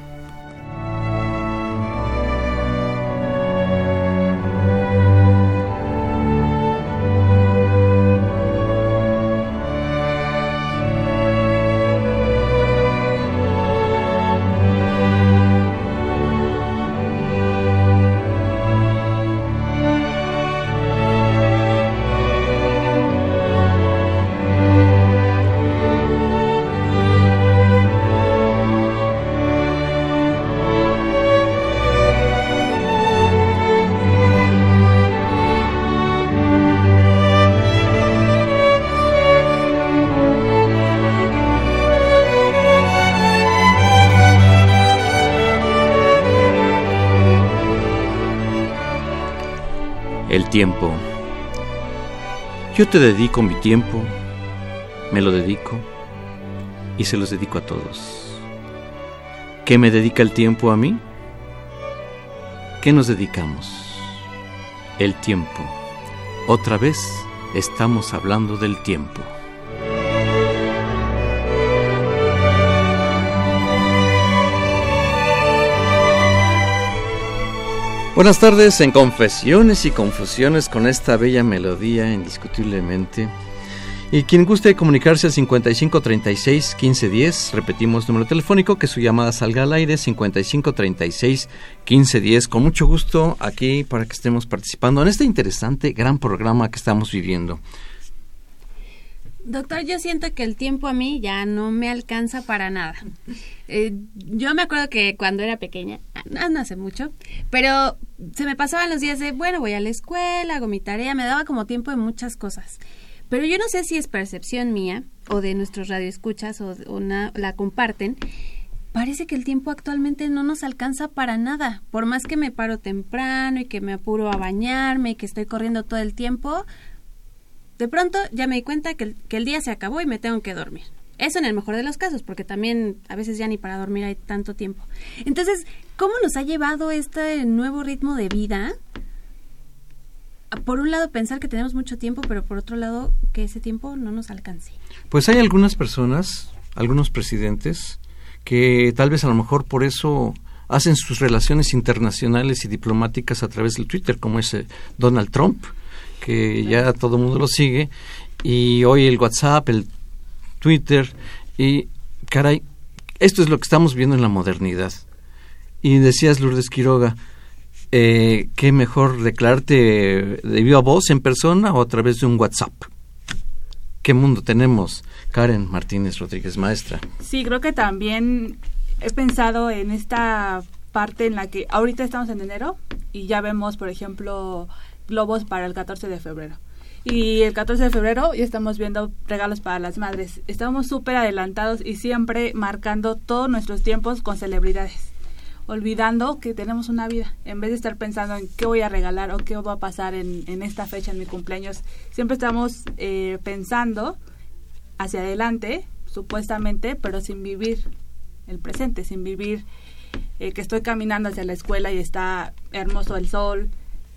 Yo te dedico mi tiempo, me lo dedico y se los dedico a todos. ¿Qué me dedica el tiempo a mí? ¿Qué nos dedicamos? El tiempo. Otra vez estamos hablando del tiempo. Buenas tardes en Confesiones y Confusiones con esta bella melodía indiscutiblemente. Y quien guste comunicarse al 5536 1510, repetimos número telefónico, que su llamada salga al aire 5536 1510. Con mucho gusto aquí para que estemos participando en este interesante gran programa que estamos viviendo. Doctor, yo siento que el tiempo a mí ya no me alcanza para nada. Eh, yo me acuerdo que cuando era pequeña, no, no hace mucho, pero se me pasaban los días de, bueno, voy a la escuela, hago mi tarea, me daba como tiempo de muchas cosas. Pero yo no sé si es percepción mía o de nuestros radioescuchas o, o na- la comparten. Parece que el tiempo actualmente no nos alcanza para nada. Por más que me paro temprano y que me apuro a bañarme y que estoy corriendo todo el tiempo, de pronto ya me di cuenta que el, que el día se acabó y me tengo que dormir. Eso en el mejor de los casos, porque también a veces ya ni para dormir hay tanto tiempo. Entonces, ¿cómo nos ha llevado este nuevo ritmo de vida? Por un lado, pensar que tenemos mucho tiempo, pero por otro lado, que ese tiempo no nos alcance. Pues hay algunas personas, algunos presidentes, que tal vez a lo mejor por eso hacen sus relaciones internacionales y diplomáticas a través del Twitter, como es Donald Trump, que ya todo el mundo lo sigue, y hoy el WhatsApp, el Twitter, y caray, esto es lo que estamos viendo en la modernidad. Y decías, Lourdes Quiroga, eh, qué mejor declararte de viva voz en persona o a través de un WhatsApp. ¿Qué mundo tenemos? Karen Martínez Rodríguez, maestra. Sí, creo que también he pensado en esta parte en la que ahorita estamos en enero y ya vemos, por ejemplo, globos para el 14 de febrero. Y el 14 de febrero ya estamos viendo regalos para las madres. Estamos súper adelantados y siempre marcando todos nuestros tiempos con celebridades. Olvidando que tenemos una vida. En vez de estar pensando en qué voy a regalar o qué va a pasar en, en esta fecha, en mi cumpleaños, siempre estamos eh, pensando hacia adelante, supuestamente, pero sin vivir el presente, sin vivir eh, que estoy caminando hacia la escuela y está hermoso el sol,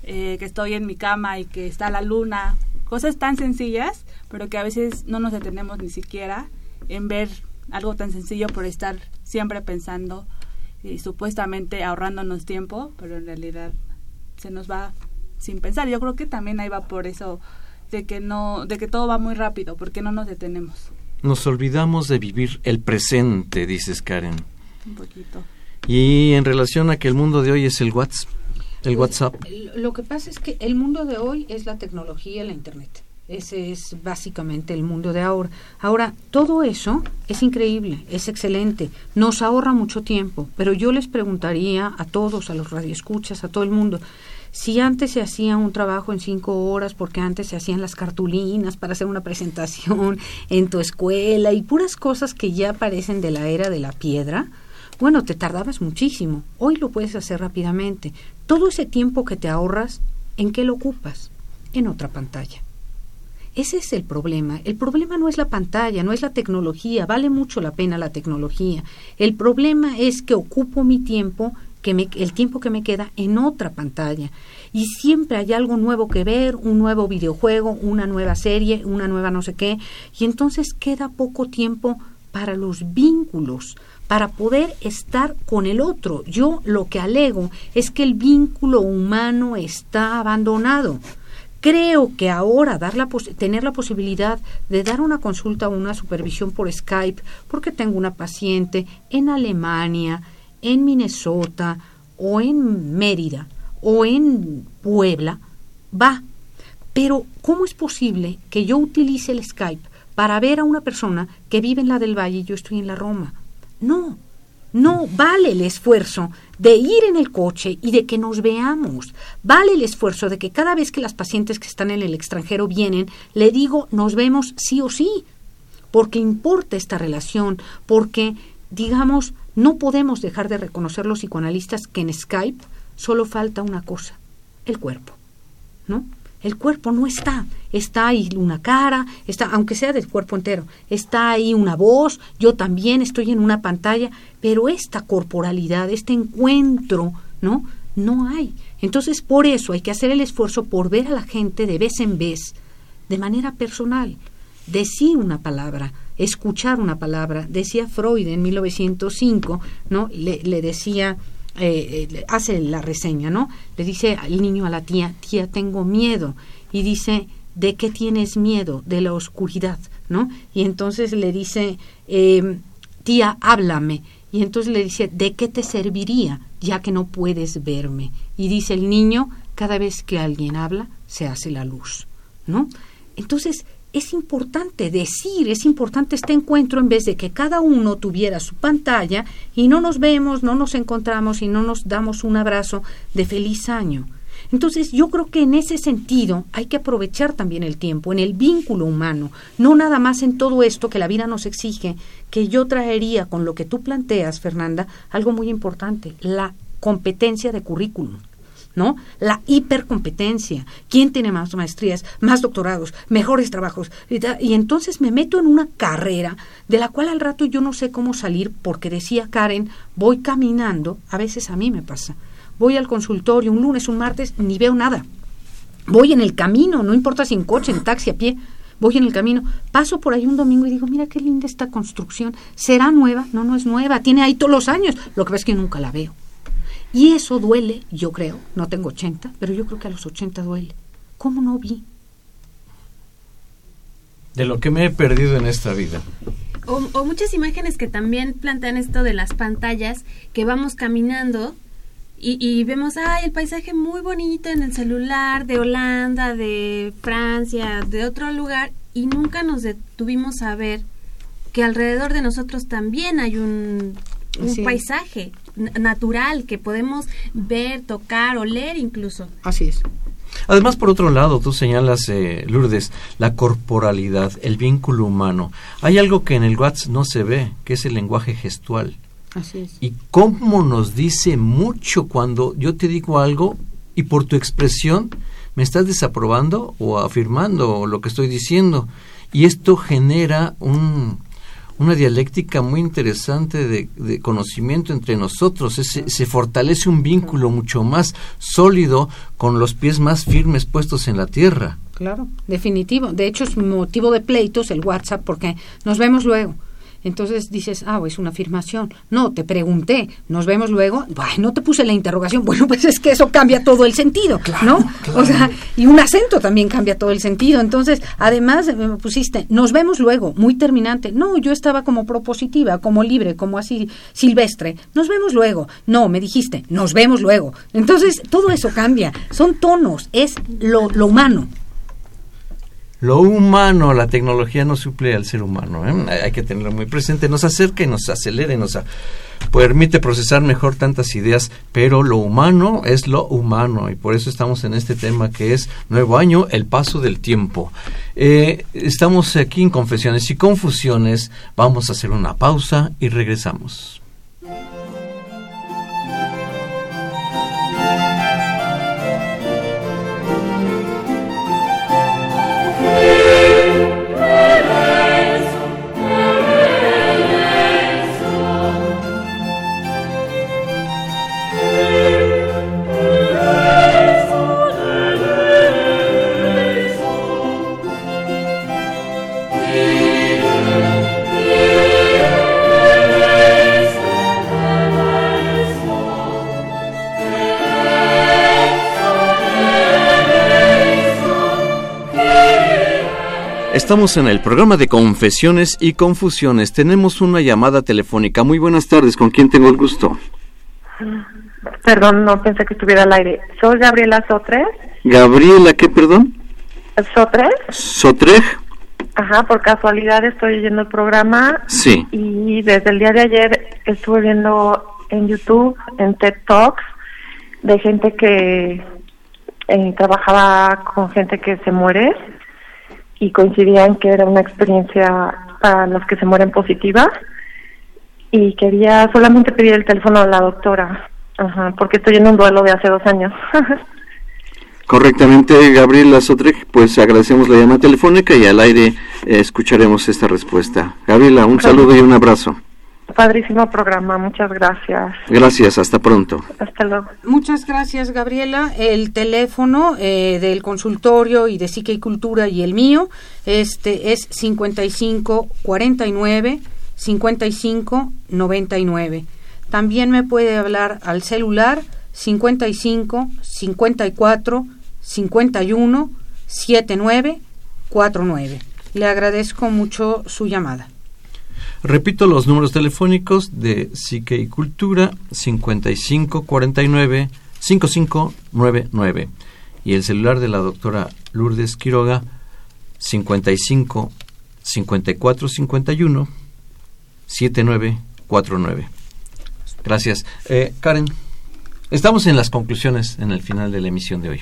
eh, que estoy en mi cama y que está la luna, cosas tan sencillas, pero que a veces no nos detenemos ni siquiera en ver algo tan sencillo por estar siempre pensando y supuestamente ahorrándonos tiempo, pero en realidad se nos va sin pensar. Yo creo que también ahí va por eso de que no, de que todo va muy rápido, porque no nos detenemos Nos olvidamos de vivir el presente, dices Karen. un poquito. Y en relación a que el mundo de hoy es el WhatsApp, el WhatsApp. Lo que pasa es que el mundo de hoy es la tecnología la Internet. Ese es básicamente el mundo de ahora. Ahora, todo eso es increíble, es excelente, nos ahorra mucho tiempo, pero yo les preguntaría a todos, a los radioescuchas, a todo el mundo, si antes se hacía un trabajo en cinco horas, porque antes se hacían las cartulinas para hacer una presentación en tu escuela y puras cosas que ya parecen de la era de la piedra, bueno, te tardabas muchísimo. Hoy lo puedes hacer rápidamente. Todo ese tiempo que te ahorras, ¿en qué lo ocupas? En otra pantalla. Ese es el problema. El problema no es la pantalla, no es la tecnología. Vale mucho la pena la tecnología. El problema es que ocupo mi tiempo, que me, el tiempo que me queda en otra pantalla. Y siempre hay algo nuevo que ver, un nuevo videojuego, una nueva serie, una nueva no sé qué. Y entonces queda poco tiempo para los vínculos, para poder estar con el otro. Yo lo que alego es que el vínculo humano está abandonado. Creo que ahora dar la pos- tener la posibilidad de dar una consulta o una supervisión por Skype, porque tengo una paciente en Alemania, en Minnesota o en Mérida o en Puebla, va. Pero ¿cómo es posible que yo utilice el Skype para ver a una persona que vive en la del Valle y yo estoy en la Roma? No, no vale el esfuerzo de ir en el coche y de que nos veamos. Vale el esfuerzo de que cada vez que las pacientes que están en el extranjero vienen, le digo, nos vemos sí o sí. Porque importa esta relación, porque, digamos, no podemos dejar de reconocer los psicoanalistas que en Skype solo falta una cosa, el cuerpo. ¿No? El cuerpo no está. Está ahí una cara, está, aunque sea del cuerpo entero, está ahí una voz, yo también estoy en una pantalla, pero esta corporalidad, este encuentro, ¿no? No hay. Entonces, por eso hay que hacer el esfuerzo por ver a la gente de vez en vez, de manera personal, decir una palabra, escuchar una palabra. Decía Freud en 1905, ¿no? Le, le decía, eh, eh, hace la reseña, ¿no? Le dice al niño a la tía, tía, tengo miedo. Y dice, ¿de qué tienes miedo? De la oscuridad, ¿no? Y entonces le dice, eh, tía, háblame. Y entonces le dice, ¿de qué te serviría ya que no puedes verme? Y dice el niño, cada vez que alguien habla, se hace la luz, ¿no? Entonces, es importante decir, es importante este encuentro en vez de que cada uno tuviera su pantalla y no nos vemos, no nos encontramos y no nos damos un abrazo de feliz año. Entonces yo creo que en ese sentido hay que aprovechar también el tiempo, en el vínculo humano, no nada más en todo esto que la vida nos exige, que yo traería con lo que tú planteas, Fernanda, algo muy importante, la competencia de currículum. ¿No? La hipercompetencia. ¿Quién tiene más maestrías, más doctorados, mejores trabajos? Y, entonces me meto en una carrera de la cual al rato yo no sé cómo salir porque decía Karen, voy caminando, a veces a mí me pasa. Voy al consultorio un lunes, un martes, ni veo nada. Voy en el camino, no importa si en coche, en taxi, a pie. Voy en el camino, paso por ahí un domingo y digo, mira qué linda esta construcción. ¿Será nueva? No, no es nueva, tiene ahí todos los años. Lo que pasa es que nunca la veo. Y eso duele, yo creo, no tengo 80, pero yo creo que a los 80 duele. ¿Cómo no vi? De lo que me he perdido en esta vida. O, o muchas imágenes que también plantean esto de las pantallas, que vamos caminando y, y vemos, ay, el paisaje muy bonito en el celular de Holanda, de Francia, de otro lugar, y nunca nos detuvimos a ver que alrededor de nosotros también hay un, un Así es. paisaje natural que podemos ver, tocar, oler incluso. Así es. Además, por otro lado, tú señalas, eh, Lourdes, la corporalidad, el vínculo humano. Hay algo que en el WhatsApp no se ve, que es el lenguaje gestual. Así es. Y cómo nos dice mucho cuando yo te digo algo y por tu expresión me estás desaprobando o afirmando lo que estoy diciendo. Y esto genera un, una dialéctica muy interesante de, de conocimiento entre nosotros. Se fortalece un vínculo mucho más sólido con los pies más firmes puestos en la tierra. Claro, definitivo. De hecho, es motivo de pleitos el WhatsApp porque nos vemos luego. Entonces dices, ah, es una afirmación. No, te pregunté, nos vemos luego. No te puse la interrogación. Bueno, pues es que eso cambia todo el sentido, ¿no? O sea, y un acento también cambia todo el sentido. Entonces, además eh, me pusiste, nos vemos luego, muy terminante. No, yo estaba como propositiva, como libre, como así silvestre. Nos vemos luego. No, me dijiste, nos vemos luego. Entonces, todo eso cambia. Son tonos, es lo, lo humano. Lo humano, la tecnología no suple al ser humano. ¿eh? Hay- que tenerlo muy presente. Nos acerca y nos acelera y nos permite procesar mejor tantas ideas, pero lo humano es lo humano y por eso estamos en este tema que es Nuevo Año, el paso del tiempo. Eh, estamos aquí en Confesiones y Confusiones. Vamos a hacer una pausa y regresamos. Estamos en el programa de Confesiones y Confusiones. Tenemos una llamada telefónica. Muy buenas tardes. ¿Con quién tengo el gusto? Perdón, no pensé que estuviera al aire. Soy Gabriela Sotres. Gabriela, ¿qué, perdón? Sotres. Sotrej. Ajá, por casualidad estoy oyendo el programa Sí. y desde el día de ayer estuve viendo en YouTube, en TED Talks, de gente que eh, trabajaba con gente que se muere y coincidían que era una experiencia para los que se mueren positiva y quería solamente pedir el teléfono a la doctora, ajá, porque estoy en un duelo de hace dos años. Correctamente, Gabriela Sotrek, pues agradecemos la llamada telefónica y al aire eh, escucharemos esta respuesta. Gabriela, un saludo y un abrazo. Padrísimo programa, muchas gracias. Gracias, hasta pronto. Hasta luego. Muchas gracias, Gabriela. El teléfono eh, del consultorio y de Psique y Cultura y el mío este es 5549 5599. También me puede hablar al celular 55 54 51 79 49. Le agradezco mucho su llamada. Repito los números telefónicos de Psique y Cultura 5549 5599 y el celular de la doctora Lourdes Quiroga 55 54 51 7949. Gracias. Eh, Karen, estamos en las conclusiones en el final de la emisión de hoy.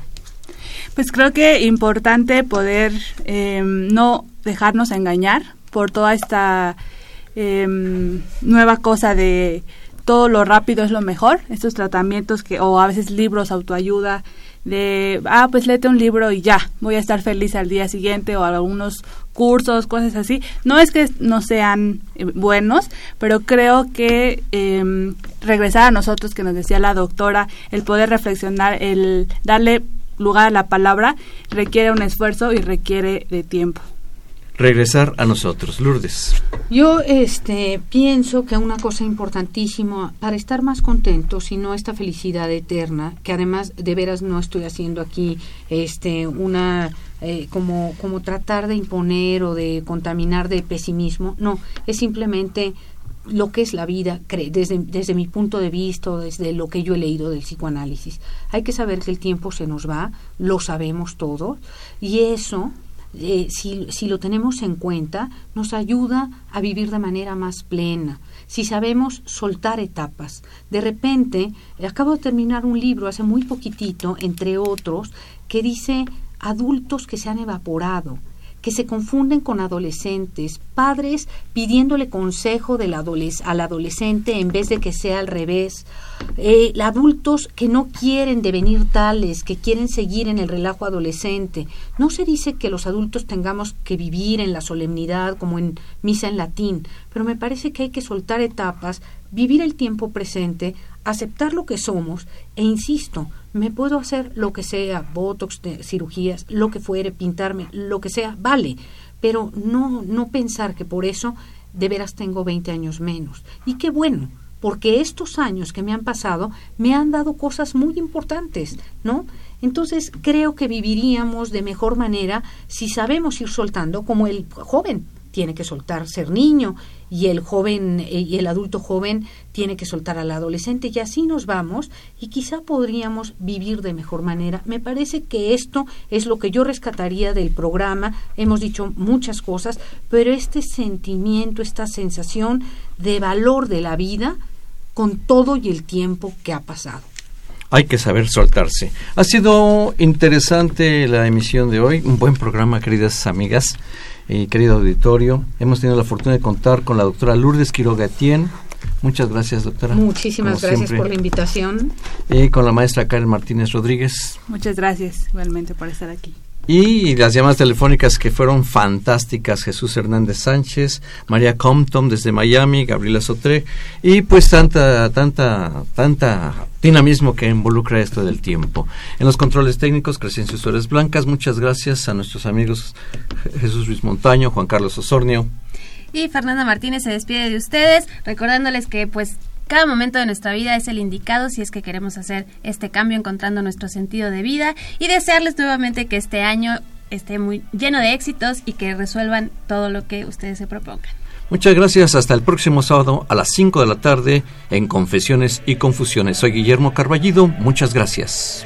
Pues creo que importante poder eh, no dejarnos engañar por toda esta eh, nueva cosa de todo lo rápido es lo mejor, estos tratamientos que, o a veces libros, autoayuda, de, ah, pues léete un libro y ya, voy a estar feliz al día siguiente o algunos cursos, cosas así. No es que no sean eh, buenos, pero creo que eh, regresar a nosotros, que nos decía la doctora, el poder reflexionar, el darle lugar a la palabra, requiere un esfuerzo y requiere de tiempo regresar a nosotros. Lourdes. Yo este, pienso que una cosa importantísima para estar más contentos y no esta felicidad eterna, que además de veras no estoy haciendo aquí este, una eh, como, como tratar de imponer o de contaminar de pesimismo, no, es simplemente lo que es la vida desde, desde mi punto de vista, desde lo que yo he leído del psicoanálisis. Hay que saber que el tiempo se nos va, lo sabemos todos, y eso eh, si, si lo tenemos en cuenta, nos ayuda a vivir de manera más plena. Si sabemos soltar etapas. De repente, acabo de terminar un libro hace muy poquitito, entre otros, que dice adultos que se han evaporado que se confunden con adolescentes, padres pidiéndole consejo al adolescente en vez de que sea al revés, eh, adultos que no quieren devenir tales, que quieren seguir en el relajo adolescente. No se dice que los adultos tengamos que vivir en la solemnidad como en misa en latín, pero me parece que hay que soltar etapas, vivir el tiempo presente, aceptar lo que somos e insisto, me puedo hacer lo que sea, botox, cirugías, lo que fuere, pintarme, lo que sea, vale, pero no no pensar que por eso de veras tengo 20 años menos. Y qué bueno, porque estos años que me han pasado me han dado cosas muy importantes, ¿no? Entonces creo que viviríamos de mejor manera si sabemos ir soltando como el joven tiene que soltar ser niño y el joven eh, y el adulto joven tiene que soltar al adolescente y así nos vamos y quizá podríamos vivir de mejor manera. Me parece que esto es lo que yo rescataría del programa. Hemos dicho muchas cosas, pero este sentimiento, esta sensación de valor de la vida con todo y el tiempo que ha pasado hay que saber soltarse. Ha sido interesante la emisión de hoy, un buen programa, queridas amigas y querido auditorio. Hemos tenido la fortuna de contar con la doctora Lourdes Quiroga Tien. Muchas gracias, doctora. Muchísimas gracias por la invitación. Y con la maestra Karen Martínez Rodríguez. Muchas gracias, igualmente, por estar aquí. Y las llamadas telefónicas que fueron fantásticas, Jesús Hernández Sánchez, María Compton desde Miami, Gabriela Sotre, y pues tanta, tanta, tanta dinamismo que involucra esto del tiempo. En los controles técnicos, Crescencio Suárez Blancas, muchas gracias a nuestros amigos Jesús Luis Montaño, Juan Carlos Osornio. Y Fernanda Martínez se despide de ustedes, recordándoles que pues cada momento de nuestra vida es el indicado si es que queremos hacer este cambio encontrando nuestro sentido de vida y desearles nuevamente que este año esté muy lleno de éxitos y que resuelvan todo lo que ustedes se propongan. Muchas gracias. Hasta el próximo sábado a las 5 de la tarde en Confesiones y Confusiones. Soy Guillermo Carballido. Muchas gracias.